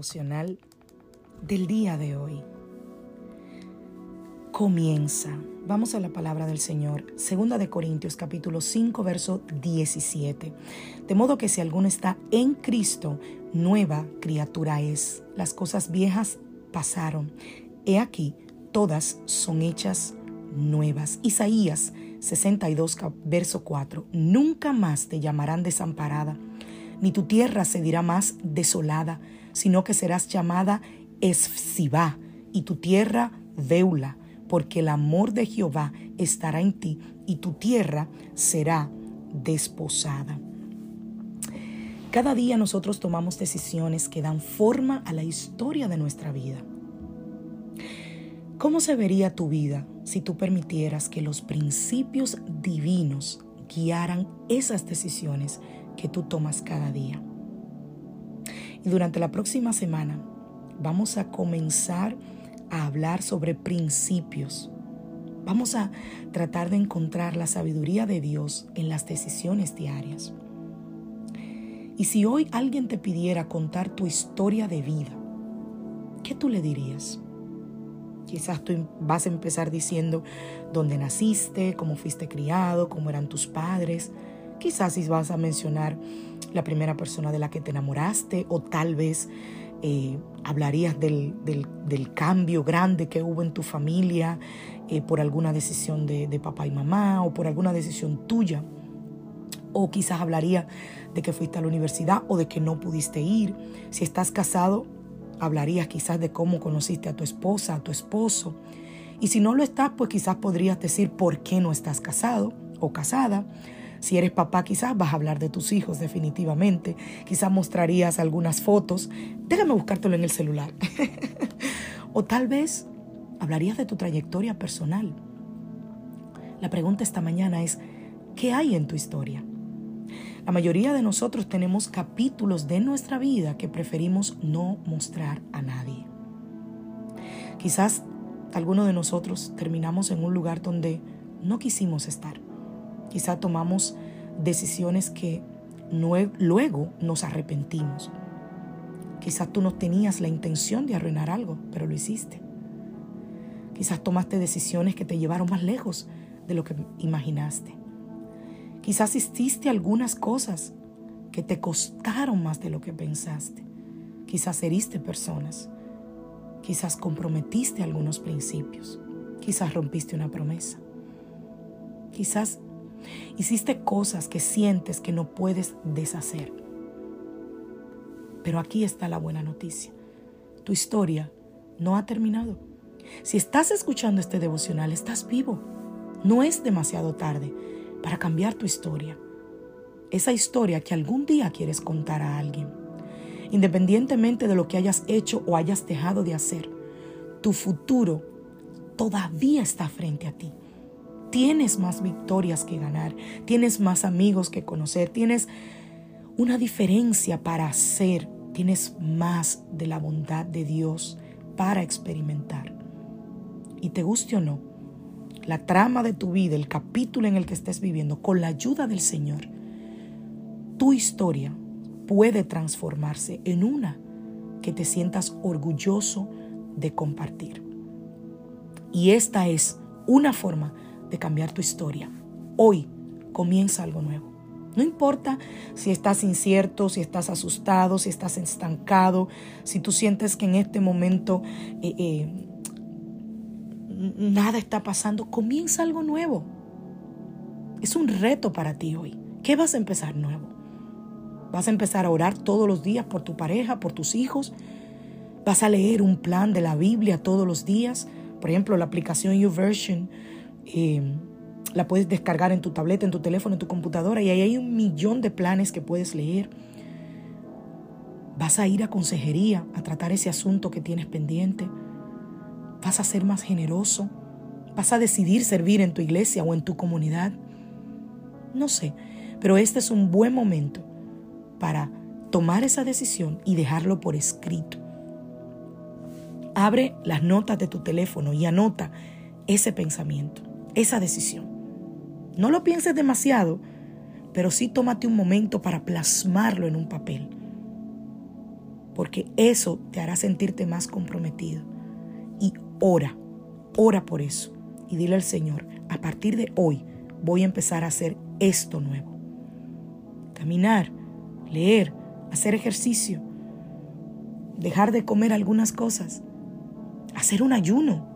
Devocional del día de hoy. Comienza. Vamos a la palabra del Señor. Segunda de Corintios capítulo 5 verso 17. De modo que si alguno está en Cristo, nueva criatura es. Las cosas viejas pasaron. He aquí, todas son hechas nuevas. Isaías 62 verso 4. Nunca más te llamarán desamparada, ni tu tierra se dirá más desolada, sino que serás llamada Esfsibá y tu tierra Veula porque el amor de Jehová estará en ti y tu tierra será desposada. Cada día nosotros tomamos decisiones que dan forma a la historia de nuestra vida. ¿Cómo se vería tu vida si tú permitieras que los principios divinos guiaran esas decisiones que tú tomas cada día? Y durante la próxima semana vamos a comenzar a hablar sobre principios. Vamos a tratar de encontrar la sabiduría de Dios en las decisiones diarias. Y si hoy alguien te pidiera contar tu historia de vida, ¿qué tú le dirías? Quizás tú vas a empezar diciendo dónde naciste, cómo fuiste criado, cómo eran tus padres. Quizás si vas a mencionar la primera persona de la que te enamoraste o tal vez eh, hablarías del, cambio grande que hubo en tu familia eh, por alguna decisión de, de, papá y mamá o por alguna decisión tuya. O quizás hablaría de que fuiste a la universidad o de que no pudiste ir. Si estás casado, hablarías quizás de cómo conociste a tu esposa, a tu esposo. Y si no lo estás, pues quizás podrías decir por qué no estás casado o casada. Si eres papá, quizás vas a hablar de tus hijos definitivamente. Quizás mostrarías algunas fotos. Déjame buscártelo en el celular. o tal vez hablarías de tu trayectoria personal. La pregunta esta mañana es, ¿qué hay en tu historia? La mayoría de nosotros tenemos capítulos de nuestra vida que preferimos no mostrar a nadie. Quizás algunos de nosotros terminamos en un lugar donde no quisimos estar. Quizá tomamos decisiones que luego nos arrepentimos. Quizás tú no tenías la intención de arruinar algo, pero lo hiciste. Quizás tomaste decisiones que te llevaron más lejos de lo que imaginaste. Quizás hiciste algunas cosas que te costaron más de lo que pensaste. Quizás heriste personas. Quizás comprometiste algunos principios. Quizás rompiste una promesa. Quizás Hiciste cosas que sientes que no puedes deshacer. Pero aquí está la buena noticia. Tu historia no ha terminado. Si estás escuchando este devocional, estás vivo. No es demasiado tarde para cambiar tu historia. Esa historia que algún día quieres contar a alguien. Independientemente de lo que hayas hecho o hayas dejado de hacer, tu futuro todavía está frente a ti tienes más victorias que ganar, tienes más amigos que conocer, tienes una diferencia para hacer, tienes más de la bondad de Dios para experimentar. Y te guste o no, la trama de tu vida, el capítulo en el que estés viviendo, con la ayuda del Señor, tu historia puede transformarse en una que te sientas orgulloso de compartir. Y esta es una forma de cambiar tu historia. Hoy comienza algo nuevo. No importa si estás incierto, si estás asustado, si estás estancado, si tú sientes que en este momento eh, eh, nada está pasando, comienza algo nuevo. Es un reto para ti hoy. ¿Qué vas a empezar nuevo? ¿Vas a empezar a orar todos los días por tu pareja, por tus hijos? ¿Vas a leer un plan de la Biblia todos los días? Por ejemplo, la aplicación YouVersion Em, la puedes descargar en tu tableta, en tu teléfono, en tu computadora y ahí hay un millón de planes que puedes leer. Vas a ir a consejería a tratar ese asunto que tienes pendiente. Vas a ser más generoso. Vas a decidir servir en tu iglesia o en tu comunidad. No sé, pero este es un buen momento para tomar esa decisión y dejarlo por escrito. Abre las notas de tu teléfono y anota ese pensamiento, esa decisión. No lo pienses demasiado, pero sí tómate un momento para plasmarlo en un papel, porque eso te hará sentirte más comprometido. Y ora, ora por eso y dile al Señor, a partir de hoy voy a empezar a hacer esto nuevo. Caminar, leer, hacer ejercicio, dejar de comer algunas cosas, hacer un ayuno,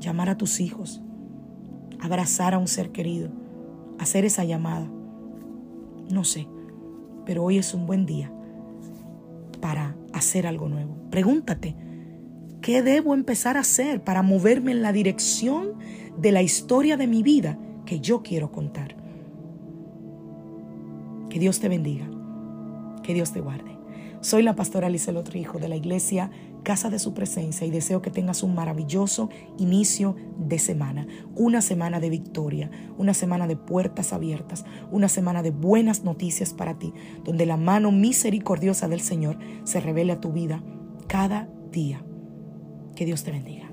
llamar a tus hijos, abrazar a un ser querido, hacer esa llamada. No sé, pero hoy es un buen día para hacer algo nuevo. Pregúntate, ¿qué debo empezar a hacer para moverme en la dirección de la historia de mi vida que yo quiero contar? Que Dios te bendiga. Que Dios te guarde. Soy la pastora Alice Hijo de la iglesia Casa de Su Presencia y deseo que tengas un maravilloso inicio de semana. Una semana de victoria, una semana de puertas abiertas, una semana de buenas noticias para ti, donde la mano misericordiosa del Señor se revele a tu vida cada día. Que Dios te bendiga.